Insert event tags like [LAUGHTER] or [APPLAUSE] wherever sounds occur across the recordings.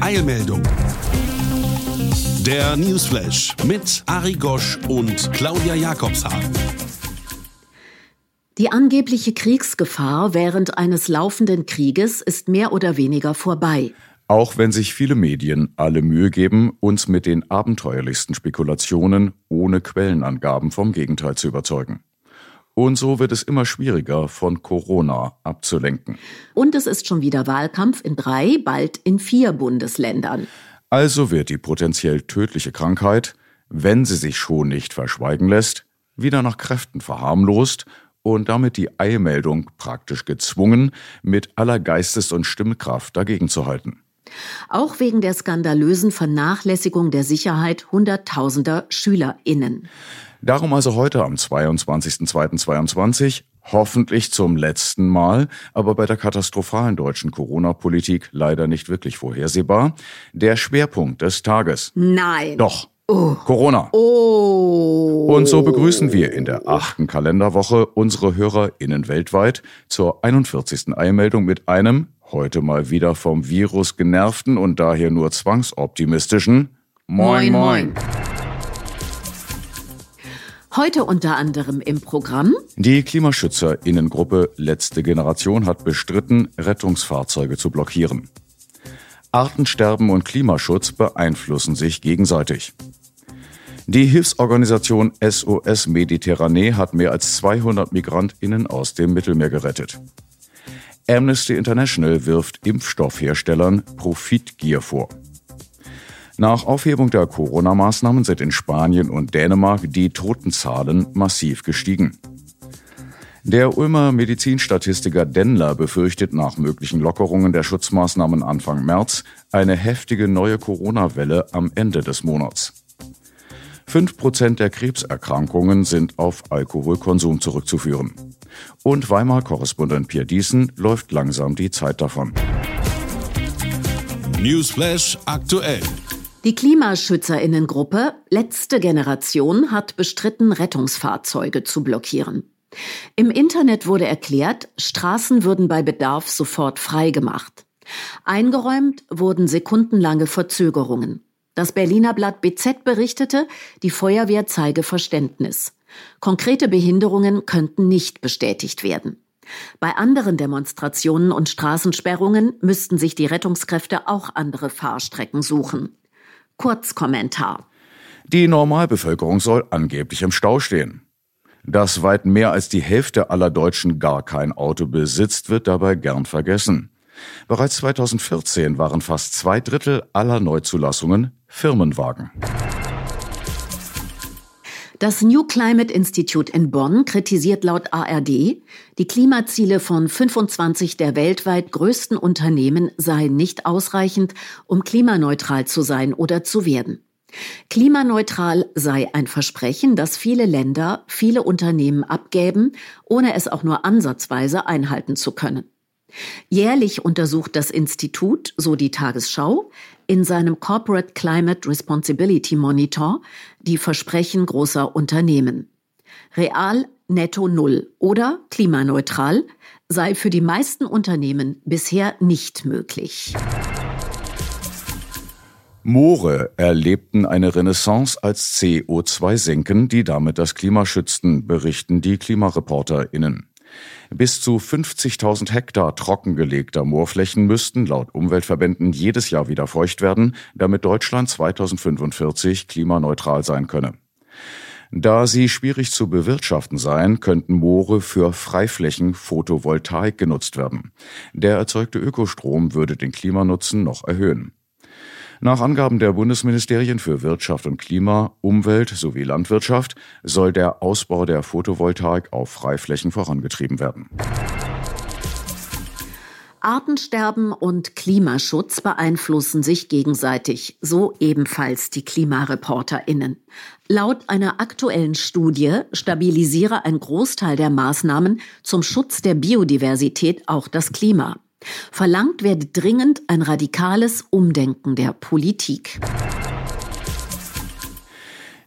Eilmeldung. Der Newsflash mit Ari Gosch und Claudia Jakobshagen. Die angebliche Kriegsgefahr während eines laufenden Krieges ist mehr oder weniger vorbei. Auch wenn sich viele Medien alle Mühe geben, uns mit den abenteuerlichsten Spekulationen ohne Quellenangaben vom Gegenteil zu überzeugen. Und so wird es immer schwieriger, von Corona abzulenken. Und es ist schon wieder Wahlkampf in drei, bald in vier Bundesländern. Also wird die potenziell tödliche Krankheit, wenn sie sich schon nicht verschweigen lässt, wieder nach Kräften verharmlost und damit die Eilmeldung praktisch gezwungen, mit aller Geistes- und Stimmkraft dagegen zu halten. Auch wegen der skandalösen Vernachlässigung der Sicherheit hunderttausender SchülerInnen. Darum also heute am 22.02.22, hoffentlich zum letzten Mal, aber bei der katastrophalen deutschen Corona-Politik leider nicht wirklich vorhersehbar, der Schwerpunkt des Tages. Nein. Doch. Oh. Corona. Oh. Und so begrüßen wir in der achten Kalenderwoche unsere HörerInnen weltweit zur 41. Eilmeldung mit einem, heute mal wieder vom Virus genervten und daher nur zwangsoptimistischen Moin Moin. Heute unter anderem im Programm. Die KlimaschützerInnengruppe Letzte Generation hat bestritten, Rettungsfahrzeuge zu blockieren. Artensterben und Klimaschutz beeinflussen sich gegenseitig. Die Hilfsorganisation SOS Mediterranee hat mehr als 200 MigrantInnen aus dem Mittelmeer gerettet. Amnesty International wirft Impfstoffherstellern Profitgier vor. Nach Aufhebung der Corona-Maßnahmen sind in Spanien und Dänemark die Totenzahlen massiv gestiegen. Der Ulmer Medizinstatistiker Dendler befürchtet nach möglichen Lockerungen der Schutzmaßnahmen Anfang März eine heftige neue Corona-Welle am Ende des Monats. Fünf Prozent der Krebserkrankungen sind auf Alkoholkonsum zurückzuführen. Und Weimar-Korrespondent Pierre Diesen läuft langsam die Zeit davon. Newsflash aktuell. Die Klimaschützerinnengruppe Letzte Generation hat bestritten, Rettungsfahrzeuge zu blockieren. Im Internet wurde erklärt, Straßen würden bei Bedarf sofort freigemacht. Eingeräumt wurden sekundenlange Verzögerungen. Das Berliner Blatt BZ berichtete, die Feuerwehr zeige Verständnis. Konkrete Behinderungen könnten nicht bestätigt werden. Bei anderen Demonstrationen und Straßensperrungen müssten sich die Rettungskräfte auch andere Fahrstrecken suchen. Kurzkommentar. Die Normalbevölkerung soll angeblich im Stau stehen. Dass weit mehr als die Hälfte aller Deutschen gar kein Auto besitzt, wird dabei gern vergessen. Bereits 2014 waren fast zwei Drittel aller Neuzulassungen Firmenwagen. Das New Climate Institute in Bonn kritisiert laut ARD, die Klimaziele von 25 der weltweit größten Unternehmen seien nicht ausreichend, um klimaneutral zu sein oder zu werden. Klimaneutral sei ein Versprechen, das viele Länder, viele Unternehmen abgäben, ohne es auch nur ansatzweise einhalten zu können. Jährlich untersucht das Institut, so die Tagesschau, in seinem Corporate Climate Responsibility Monitor die Versprechen großer Unternehmen. Real netto null oder klimaneutral sei für die meisten Unternehmen bisher nicht möglich. Moore erlebten eine Renaissance als CO2 senken, die damit das Klima schützten, berichten die KlimareporterInnen. Bis zu 50.000 Hektar trockengelegter Moorflächen müssten laut Umweltverbänden jedes Jahr wieder feucht werden, damit Deutschland 2045 klimaneutral sein könne. Da sie schwierig zu bewirtschaften seien, könnten Moore für Freiflächen Photovoltaik genutzt werden. Der erzeugte Ökostrom würde den Klimanutzen noch erhöhen. Nach Angaben der Bundesministerien für Wirtschaft und Klima, Umwelt sowie Landwirtschaft soll der Ausbau der Photovoltaik auf Freiflächen vorangetrieben werden. Artensterben und Klimaschutz beeinflussen sich gegenseitig, so ebenfalls die Klimareporterinnen. Laut einer aktuellen Studie stabilisiere ein Großteil der Maßnahmen zum Schutz der Biodiversität auch das Klima. Verlangt werde dringend ein radikales Umdenken der Politik.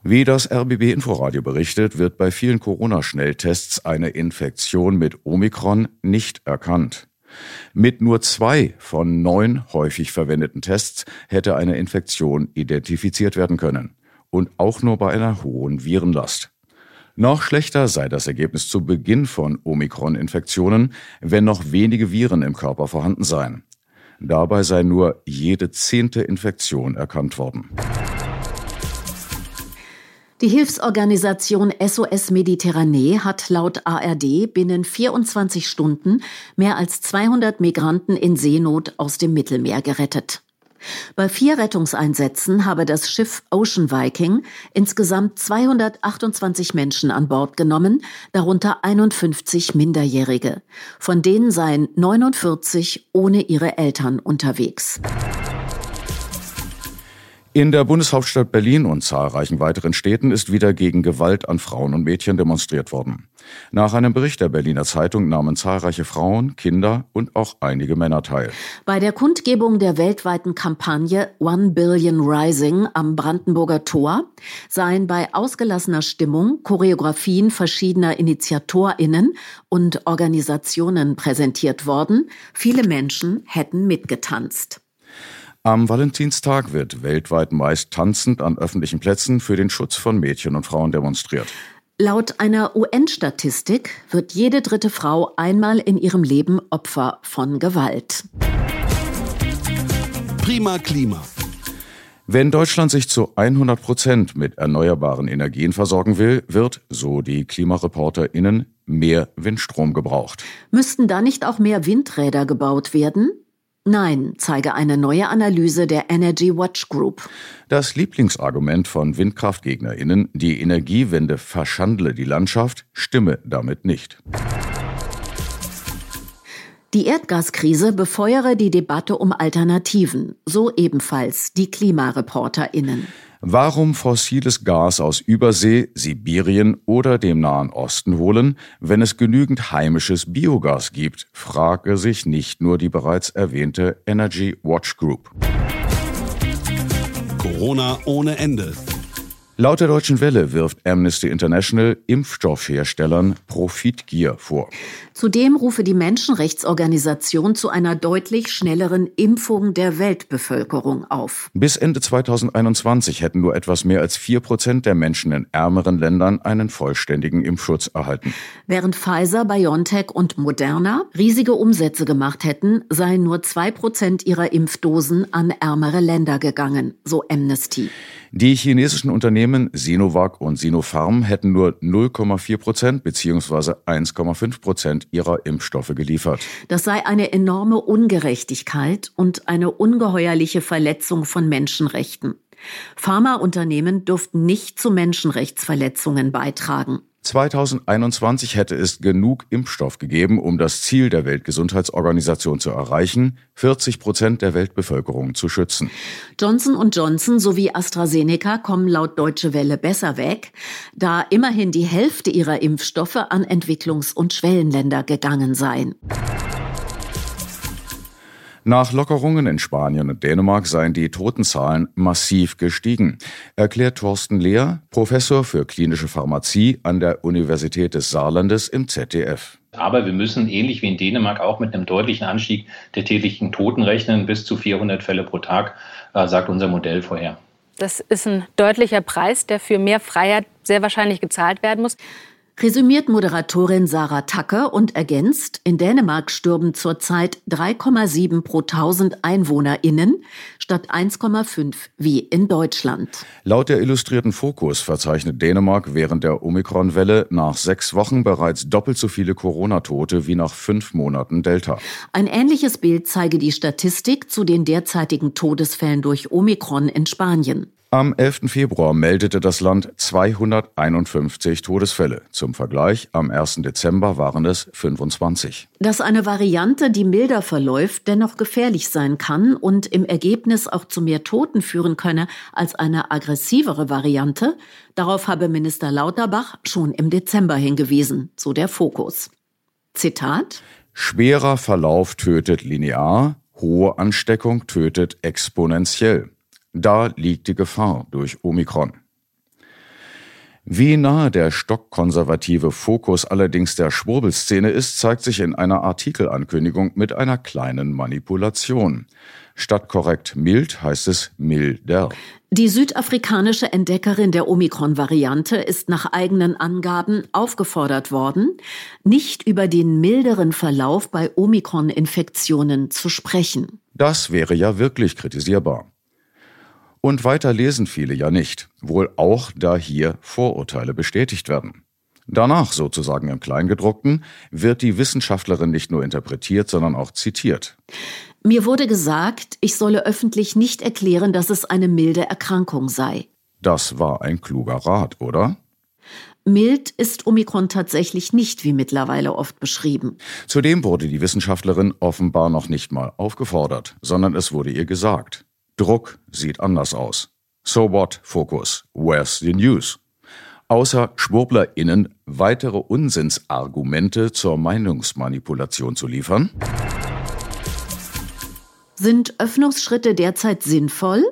Wie das RBB Inforadio berichtet, wird bei vielen Corona-Schnelltests eine Infektion mit Omikron nicht erkannt. Mit nur zwei von neun häufig verwendeten Tests hätte eine Infektion identifiziert werden können. Und auch nur bei einer hohen Virenlast. Noch schlechter sei das Ergebnis zu Beginn von Omikron-Infektionen, wenn noch wenige Viren im Körper vorhanden seien. Dabei sei nur jede zehnte Infektion erkannt worden. Die Hilfsorganisation SOS Mediterranee hat laut ARD binnen 24 Stunden mehr als 200 Migranten in Seenot aus dem Mittelmeer gerettet. Bei vier Rettungseinsätzen habe das Schiff Ocean Viking insgesamt 228 Menschen an Bord genommen, darunter 51 Minderjährige. Von denen seien 49 ohne ihre Eltern unterwegs. In der Bundeshauptstadt Berlin und zahlreichen weiteren Städten ist wieder gegen Gewalt an Frauen und Mädchen demonstriert worden. Nach einem Bericht der Berliner Zeitung nahmen zahlreiche Frauen, Kinder und auch einige Männer teil. Bei der Kundgebung der weltweiten Kampagne One Billion Rising am Brandenburger Tor seien bei ausgelassener Stimmung Choreografien verschiedener Initiatorinnen und Organisationen präsentiert worden. Viele Menschen hätten mitgetanzt. Am Valentinstag wird weltweit meist tanzend an öffentlichen Plätzen für den Schutz von Mädchen und Frauen demonstriert. Laut einer UN-Statistik wird jede dritte Frau einmal in ihrem Leben Opfer von Gewalt. Prima Klima. Wenn Deutschland sich zu 100 Prozent mit erneuerbaren Energien versorgen will, wird, so die KlimareporterInnen, mehr Windstrom gebraucht. Müssten da nicht auch mehr Windräder gebaut werden? Nein, zeige eine neue Analyse der Energy Watch Group. Das Lieblingsargument von Windkraftgegnerinnen, die Energiewende verschandle die Landschaft, stimme damit nicht. Die Erdgaskrise befeuere die Debatte um Alternativen, so ebenfalls die Klimareporterinnen. Warum fossiles Gas aus Übersee, Sibirien oder dem Nahen Osten holen, wenn es genügend heimisches Biogas gibt, frage sich nicht nur die bereits erwähnte Energy Watch Group. Corona ohne Ende. Laut der Deutschen Welle wirft Amnesty International Impfstoffherstellern Profitgier vor. Zudem rufe die Menschenrechtsorganisation zu einer deutlich schnelleren Impfung der Weltbevölkerung auf. Bis Ende 2021 hätten nur etwas mehr als vier Prozent der Menschen in ärmeren Ländern einen vollständigen Impfschutz erhalten. Während Pfizer, BioNTech und Moderna riesige Umsätze gemacht hätten, seien nur zwei Prozent ihrer Impfdosen an ärmere Länder gegangen, so Amnesty. Die chinesischen Unternehmen Sinovac und Sinopharm hätten nur 0,4 Prozent bzw. 1,5 Prozent ihrer Impfstoffe geliefert. Das sei eine enorme Ungerechtigkeit und eine ungeheuerliche Verletzung von Menschenrechten. Pharmaunternehmen dürften nicht zu Menschenrechtsverletzungen beitragen. 2021 hätte es genug Impfstoff gegeben, um das Ziel der Weltgesundheitsorganisation zu erreichen, 40 Prozent der Weltbevölkerung zu schützen. Johnson Johnson sowie AstraZeneca kommen laut Deutsche Welle besser weg, da immerhin die Hälfte ihrer Impfstoffe an Entwicklungs- und Schwellenländer gegangen seien. Nach Lockerungen in Spanien und Dänemark seien die Totenzahlen massiv gestiegen, erklärt Thorsten Lehr, Professor für klinische Pharmazie an der Universität des Saarlandes im ZDF. Aber wir müssen ähnlich wie in Dänemark auch mit einem deutlichen Anstieg der täglichen Toten rechnen, bis zu 400 Fälle pro Tag, äh, sagt unser Modell vorher. Das ist ein deutlicher Preis, der für mehr Freiheit sehr wahrscheinlich gezahlt werden muss. Resümiert Moderatorin Sarah Tacker und ergänzt, in Dänemark stürben zurzeit 3,7 pro 1000 EinwohnerInnen statt 1,5 wie in Deutschland. Laut der illustrierten Fokus verzeichnet Dänemark während der Omikron-Welle nach sechs Wochen bereits doppelt so viele Corona-Tote wie nach fünf Monaten Delta. Ein ähnliches Bild zeige die Statistik zu den derzeitigen Todesfällen durch Omikron in Spanien. Am 11. Februar meldete das Land 251 Todesfälle. Zum Vergleich, am 1. Dezember waren es 25. Dass eine Variante, die milder verläuft, dennoch gefährlich sein kann und im Ergebnis auch zu mehr Toten führen könne als eine aggressivere Variante, darauf habe Minister Lauterbach schon im Dezember hingewiesen, so der Fokus. Zitat Schwerer Verlauf tötet linear, hohe Ansteckung tötet exponentiell. Da liegt die Gefahr durch Omikron. Wie nahe der stockkonservative Fokus allerdings der Schwurbelszene ist, zeigt sich in einer Artikelankündigung mit einer kleinen Manipulation. Statt korrekt mild heißt es milder. Die südafrikanische Entdeckerin der Omikron-Variante ist nach eigenen Angaben aufgefordert worden, nicht über den milderen Verlauf bei Omikron-Infektionen zu sprechen. Das wäre ja wirklich kritisierbar. Und weiter lesen viele ja nicht, wohl auch da hier Vorurteile bestätigt werden. Danach, sozusagen im Kleingedruckten, wird die Wissenschaftlerin nicht nur interpretiert, sondern auch zitiert. Mir wurde gesagt, ich solle öffentlich nicht erklären, dass es eine milde Erkrankung sei. Das war ein kluger Rat, oder? Mild ist Omikron tatsächlich nicht, wie mittlerweile oft beschrieben. Zudem wurde die Wissenschaftlerin offenbar noch nicht mal aufgefordert, sondern es wurde ihr gesagt. Druck sieht anders aus. So what, Fokus? Where's the news? Außer SchwurblerInnen weitere Unsinnsargumente zur Meinungsmanipulation zu liefern? Sind Öffnungsschritte derzeit sinnvoll?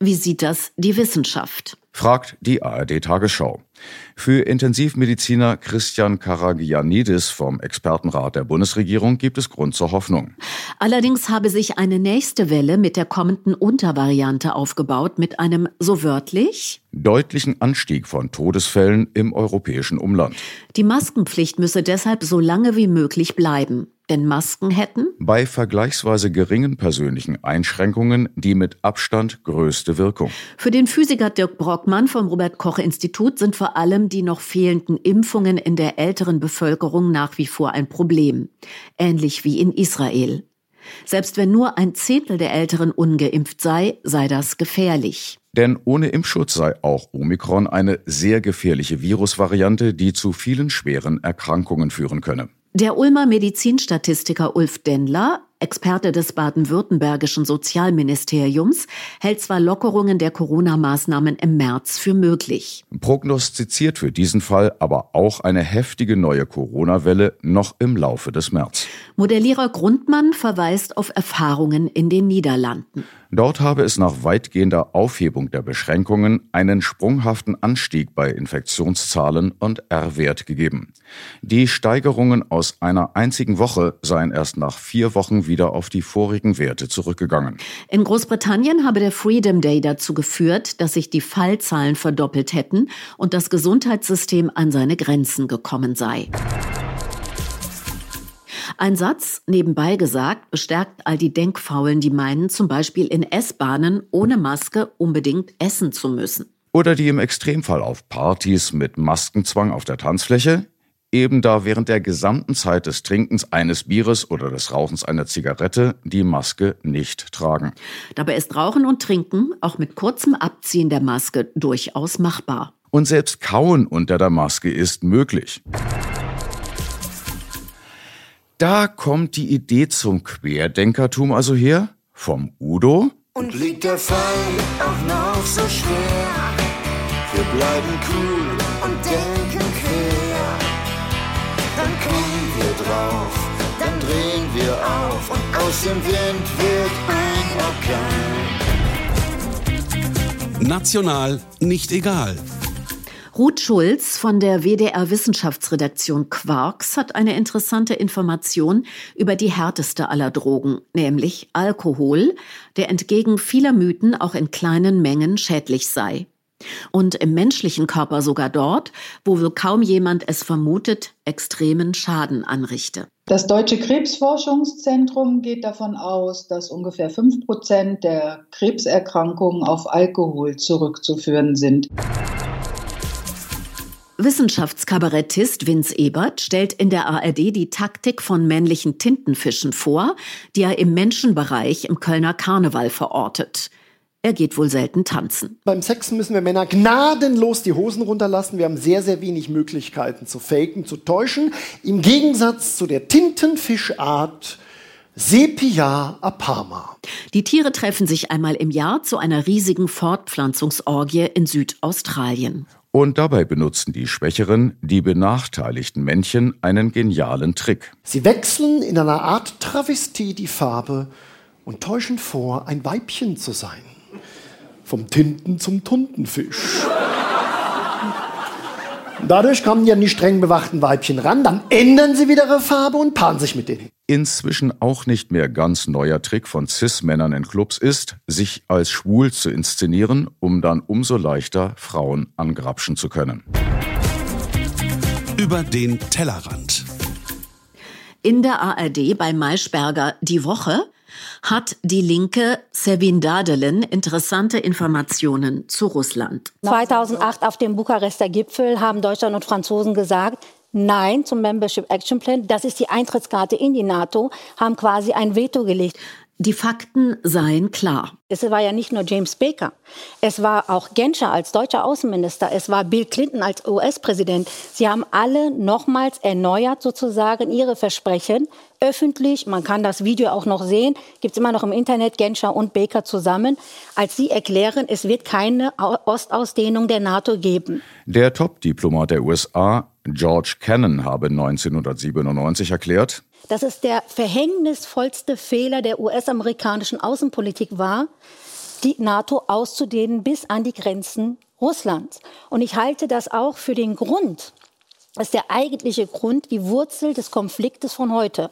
Wie sieht das die Wissenschaft? fragt die ARD Tagesschau. Für Intensivmediziner Christian Karagianidis vom Expertenrat der Bundesregierung gibt es Grund zur Hoffnung. Allerdings habe sich eine nächste Welle mit der kommenden Untervariante aufgebaut mit einem, so wörtlich, deutlichen Anstieg von Todesfällen im europäischen Umland. Die Maskenpflicht müsse deshalb so lange wie möglich bleiben. Denn Masken hätten bei vergleichsweise geringen persönlichen Einschränkungen die mit Abstand größte Wirkung. Für den Physiker Dirk Brockmann vom Robert Koch Institut sind vor allem die noch fehlenden Impfungen in der älteren Bevölkerung nach wie vor ein Problem, ähnlich wie in Israel. Selbst wenn nur ein Zehntel der Älteren ungeimpft sei, sei das gefährlich. Denn ohne Impfschutz sei auch Omikron eine sehr gefährliche Virusvariante, die zu vielen schweren Erkrankungen führen könne. Der Ulmer Medizinstatistiker Ulf Dendler, Experte des baden-württembergischen Sozialministeriums, hält zwar Lockerungen der Corona-Maßnahmen im März für möglich. Prognostiziert für diesen Fall aber auch eine heftige neue Corona-Welle noch im Laufe des März. Modellierer Grundmann verweist auf Erfahrungen in den Niederlanden. Dort habe es nach weitgehender Aufhebung der Beschränkungen einen sprunghaften Anstieg bei Infektionszahlen und R-Wert gegeben. Die Steigerungen aus einer einzigen Woche seien erst nach vier Wochen wieder auf die vorigen Werte zurückgegangen. In Großbritannien habe der Freedom Day dazu geführt, dass sich die Fallzahlen verdoppelt hätten und das Gesundheitssystem an seine Grenzen gekommen sei. Ein Satz, nebenbei gesagt, bestärkt all die Denkfaulen, die meinen, zum Beispiel in S-Bahnen ohne Maske unbedingt essen zu müssen. Oder die im Extremfall auf Partys mit Maskenzwang auf der Tanzfläche eben da während der gesamten Zeit des Trinkens eines Bieres oder des Rauchens einer Zigarette die Maske nicht tragen. Dabei ist Rauchen und Trinken auch mit kurzem Abziehen der Maske durchaus machbar. Und selbst Kauen unter der Maske ist möglich. Da kommt die Idee zum Querdenkertum also her, vom Udo. Und liegt der Fall auch noch so schwer, wir bleiben cool und denken quer. Dann kommen wir drauf, dann drehen wir auf und aus dem Wind wird ein Orkan. National nicht egal. Ruth Schulz von der WDR Wissenschaftsredaktion Quarks hat eine interessante Information über die härteste aller Drogen, nämlich Alkohol, der entgegen vieler Mythen auch in kleinen Mengen schädlich sei. Und im menschlichen Körper sogar dort, wo wohl kaum jemand es vermutet, extremen Schaden anrichte. Das Deutsche Krebsforschungszentrum geht davon aus, dass ungefähr fünf Prozent der Krebserkrankungen auf Alkohol zurückzuführen sind. Wissenschaftskabarettist Vince Ebert stellt in der ARD die Taktik von männlichen Tintenfischen vor, die er im Menschenbereich im Kölner Karneval verortet. Er geht wohl selten tanzen. Beim Sex müssen wir Männer gnadenlos die Hosen runterlassen. Wir haben sehr, sehr wenig Möglichkeiten zu faken, zu täuschen. Im Gegensatz zu der Tintenfischart Sepia apama. Die Tiere treffen sich einmal im Jahr zu einer riesigen Fortpflanzungsorgie in Südaustralien. Und dabei benutzen die schwächeren, die benachteiligten Männchen einen genialen Trick. Sie wechseln in einer Art Travestie die Farbe und täuschen vor, ein Weibchen zu sein. Vom Tinten zum Tuntenfisch. Dadurch kommen die an die streng bewachten Weibchen ran, dann ändern sie wieder ihre Farbe und paaren sich mit denen. Inzwischen auch nicht mehr ganz neuer Trick von Cis-Männern in Clubs ist, sich als schwul zu inszenieren, um dann umso leichter Frauen angrapschen zu können. Über den Tellerrand. In der ARD bei Maischberger Die Woche hat die Linke Sevin Dadelen interessante Informationen zu Russland. 2008 auf dem Bukarester Gipfel haben Deutschland und Franzosen gesagt, Nein zum Membership Action Plan. Das ist die Eintrittskarte in die NATO, haben quasi ein Veto gelegt. Die Fakten seien klar. Es war ja nicht nur James Baker. Es war auch Genscher als deutscher Außenminister. Es war Bill Clinton als US-Präsident. Sie haben alle nochmals erneuert sozusagen ihre Versprechen. Öffentlich, man kann das Video auch noch sehen, gibt es immer noch im Internet Genscher und Baker zusammen, als sie erklären, es wird keine Ostausdehnung der NATO geben. Der Top-Diplomat der USA, George Kennan, habe 1997 erklärt, dass es der verhängnisvollste Fehler der US-amerikanischen Außenpolitik war, die NATO auszudehnen bis an die Grenzen Russlands. Und ich halte das auch für den Grund, das ist der eigentliche Grund, die Wurzel des Konfliktes von heute.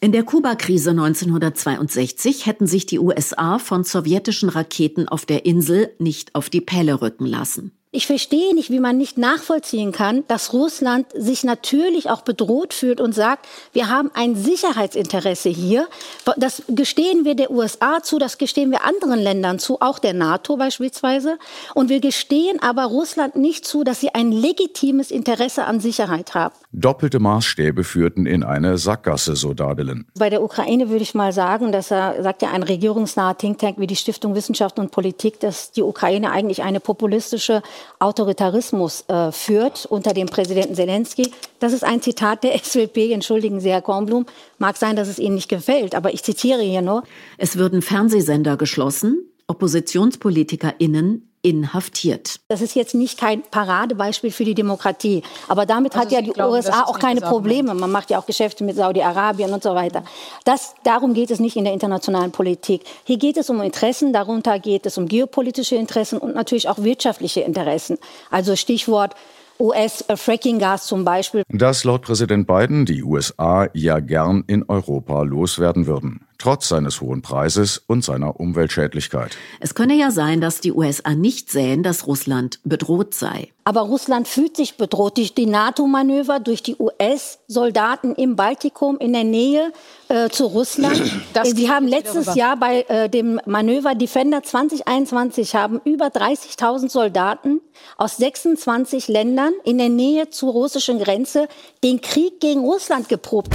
In der Kuba-Krise 1962 hätten sich die USA von sowjetischen Raketen auf der Insel nicht auf die Pelle rücken lassen. Ich verstehe nicht, wie man nicht nachvollziehen kann, dass Russland sich natürlich auch bedroht fühlt und sagt, wir haben ein Sicherheitsinteresse hier. Das gestehen wir der USA zu, das gestehen wir anderen Ländern zu, auch der NATO beispielsweise. Und wir gestehen aber Russland nicht zu, dass sie ein legitimes Interesse an Sicherheit haben. Doppelte Maßstäbe führten in eine Sackgasse, so Dadelen. Bei der Ukraine würde ich mal sagen, dass er, sagt ja ein regierungsnaher Think Tank wie die Stiftung Wissenschaft und Politik, dass die Ukraine eigentlich eine populistische Autoritarismus äh, führt unter dem Präsidenten Zelensky. Das ist ein Zitat der [LAUGHS] SWP, entschuldigen Sie, Herr Kornblum. Mag sein, dass es Ihnen nicht gefällt, aber ich zitiere hier nur. Es würden Fernsehsender geschlossen, OppositionspolitikerInnen inhaftiert. Das ist jetzt nicht kein Paradebeispiel für die Demokratie. Aber damit also hat ja die glauben, USA auch keine Probleme. Man macht ja auch Geschäfte mit Saudi-Arabien und so weiter. Das, darum geht es nicht in der internationalen Politik. Hier geht es um Interessen, darunter geht es um geopolitische Interessen und natürlich auch wirtschaftliche Interessen. Also Stichwort US-Fracking-Gas zum Beispiel. Dass laut Präsident Biden die USA ja gern in Europa loswerden würden trotz seines hohen Preises und seiner Umweltschädlichkeit. Es könne ja sein, dass die USA nicht sähen, dass Russland bedroht sei. Aber Russland fühlt sich bedroht durch die NATO-Manöver, durch die US-Soldaten im Baltikum in der Nähe äh, zu Russland. [CLEARS THROAT] Das Sie haben letztes Jahr bei äh, dem Manöver Defender 2021 haben über 30.000 Soldaten aus 26 Ländern in der Nähe zur russischen Grenze den Krieg gegen Russland geprobt.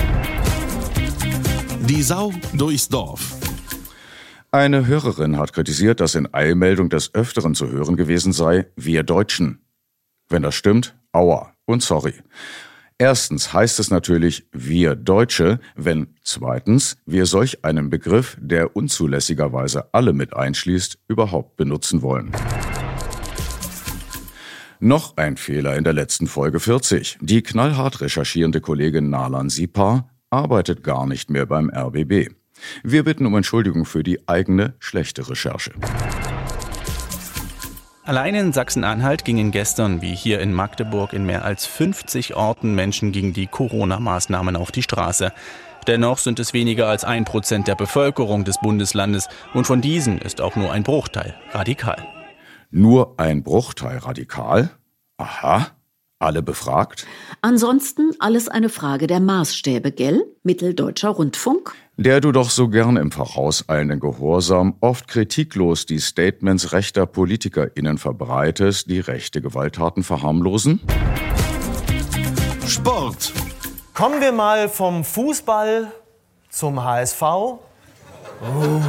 Die Sau durchs Dorf. Eine Hörerin hat kritisiert, dass in Eilmeldung des Öfteren zu hören gewesen sei, wir Deutschen. Wenn das stimmt, aua und sorry. Erstens heißt es natürlich wir Deutsche, wenn zweitens wir solch einen Begriff, der unzulässigerweise alle mit einschließt, überhaupt benutzen wollen. Noch ein Fehler in der letzten Folge 40. Die knallhart recherchierende Kollegin Nalan Sipar arbeitet gar nicht mehr beim RBB. Wir bitten um Entschuldigung für die eigene schlechte Recherche. Allein in Sachsen-Anhalt gingen gestern, wie hier in Magdeburg, in mehr als 50 Orten Menschen gegen die Corona-Maßnahmen auf die Straße. Dennoch sind es weniger als ein Prozent der Bevölkerung des Bundeslandes und von diesen ist auch nur ein Bruchteil radikal. Nur ein Bruchteil radikal? Aha. Alle befragt? Ansonsten alles eine Frage der Maßstäbe, gell? Mitteldeutscher Rundfunk? Der du doch so gern im vorauseilenden Gehorsam oft kritiklos die Statements rechter PolitikerInnen verbreitest, die rechte Gewalttaten verharmlosen? Sport. Kommen wir mal vom Fußball zum HSV Oh.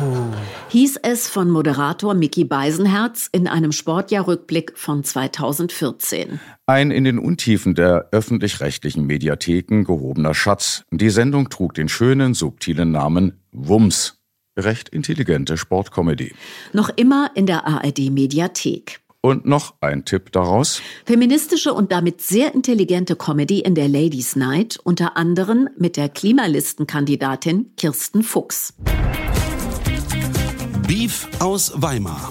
Hieß es von Moderator Mickey Beisenherz in einem Sportjahrrückblick von 2014. Ein in den Untiefen der öffentlich-rechtlichen Mediatheken gehobener Schatz. Die Sendung trug den schönen, subtilen Namen Wums. Recht intelligente Sportcomedy. Noch immer in der ARD-Mediathek. Und noch ein Tipp daraus. Feministische und damit sehr intelligente Comedy in der Ladies Night, unter anderem mit der Klimalistenkandidatin Kirsten Fuchs. Beef aus Weimar.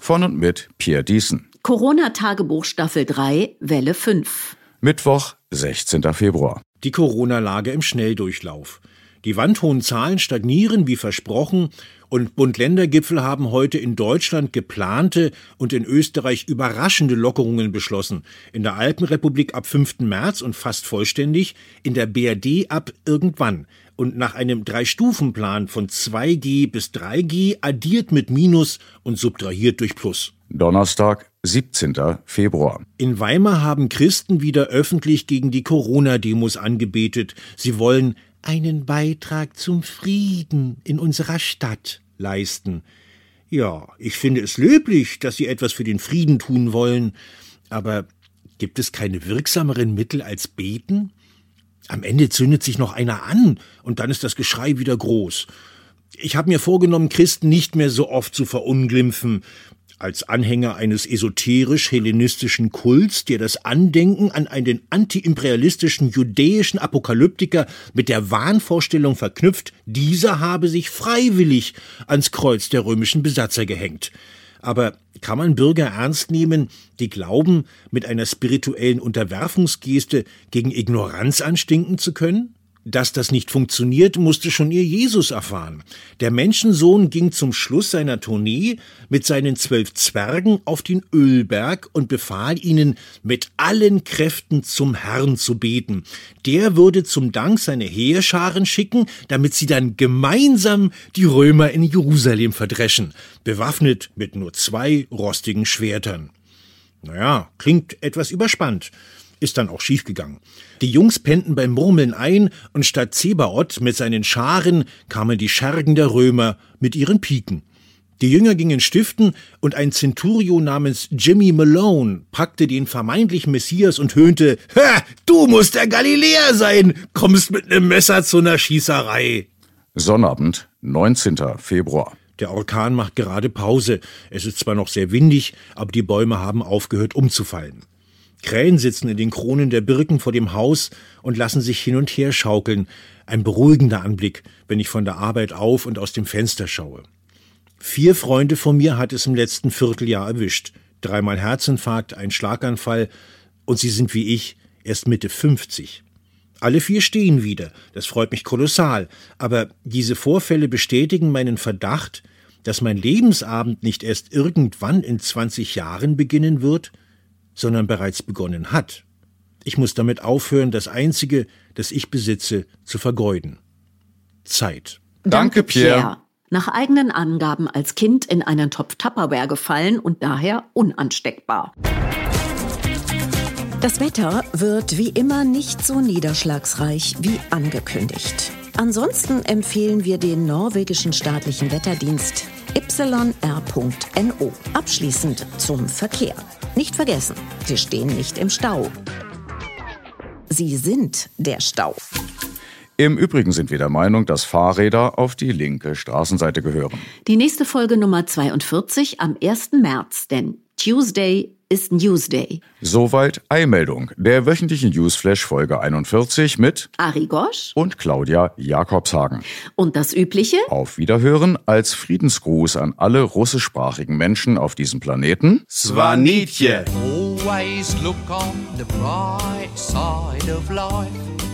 Von und mit Pierre Diesen. Corona-Tagebuch Staffel 3, Welle 5. Mittwoch, 16. Februar. Die Corona-Lage im Schnelldurchlauf. Die wandhohen Zahlen stagnieren wie versprochen und Bund-Länder-Gipfel haben heute in Deutschland geplante und in Österreich überraschende Lockerungen beschlossen. In der Alpenrepublik ab 5. März und fast vollständig, in der BRD ab irgendwann. Und nach einem Drei-Stufen-Plan von 2G bis 3G addiert mit Minus und subtrahiert durch Plus. Donnerstag, 17. Februar. In Weimar haben Christen wieder öffentlich gegen die Corona-Demos angebetet. Sie wollen einen Beitrag zum Frieden in unserer Stadt leisten. Ja, ich finde es löblich, dass Sie etwas für den Frieden tun wollen, aber gibt es keine wirksameren Mittel als beten? Am Ende zündet sich noch einer an, und dann ist das Geschrei wieder groß. Ich habe mir vorgenommen, Christen nicht mehr so oft zu verunglimpfen, als Anhänger eines esoterisch-hellenistischen Kults, der das Andenken an einen antiimperialistischen judäischen Apokalyptiker mit der Wahnvorstellung verknüpft, dieser habe sich freiwillig ans Kreuz der römischen Besatzer gehängt. Aber kann man Bürger ernst nehmen, die glauben, mit einer spirituellen Unterwerfungsgeste gegen Ignoranz anstinken zu können? Dass das nicht funktioniert, musste schon ihr Jesus erfahren. Der Menschensohn ging zum Schluss seiner Tournee mit seinen zwölf Zwergen auf den Ölberg und befahl ihnen, mit allen Kräften zum Herrn zu beten. Der würde zum Dank seine Heerscharen schicken, damit sie dann gemeinsam die Römer in Jerusalem verdreschen, bewaffnet mit nur zwei rostigen Schwertern. Naja, klingt etwas überspannt. Ist dann auch schiefgegangen. Die Jungs pennten beim Murmeln ein und statt Zebaoth mit seinen Scharen kamen die Schergen der Römer mit ihren Piken. Die Jünger gingen stiften und ein Centurio namens Jimmy Malone packte den vermeintlichen Messias und höhnte, Ha, du musst der Galiläer sein, kommst mit nem Messer zu ner Schießerei. Sonnabend, 19. Februar. Der Orkan macht gerade Pause. Es ist zwar noch sehr windig, aber die Bäume haben aufgehört umzufallen. Krähen sitzen in den Kronen der Birken vor dem Haus und lassen sich hin und her schaukeln. Ein beruhigender Anblick, wenn ich von der Arbeit auf und aus dem Fenster schaue. Vier Freunde von mir hat es im letzten Vierteljahr erwischt. Dreimal Herzinfarkt, ein Schlaganfall und sie sind wie ich erst Mitte 50. Alle vier stehen wieder, das freut mich kolossal, aber diese Vorfälle bestätigen meinen Verdacht, dass mein Lebensabend nicht erst irgendwann in 20 Jahren beginnen wird, sondern bereits begonnen hat. Ich muss damit aufhören, das Einzige, das ich besitze, zu vergeuden. Zeit. Danke, Pierre. Nach eigenen Angaben als Kind in einen Topf Tupperware gefallen und daher unansteckbar. Das Wetter wird wie immer nicht so niederschlagsreich wie angekündigt. Ansonsten empfehlen wir den norwegischen staatlichen Wetterdienst yr.no. Abschließend zum Verkehr. Nicht vergessen, Sie stehen nicht im Stau. Sie sind der Stau. Im Übrigen sind wir der Meinung, dass Fahrräder auf die linke Straßenseite gehören. Die nächste Folge Nummer 42 am 1. März, denn Tuesday ist Newsday. Soweit Eilmeldung, der wöchentlichen Newsflash Folge 41 mit Ari Gosch und Claudia Jakobshagen. Und das Übliche? Auf Wiederhören als Friedensgruß an alle russischsprachigen Menschen auf diesem Planeten. Svanitje. Always look on the bright side of life.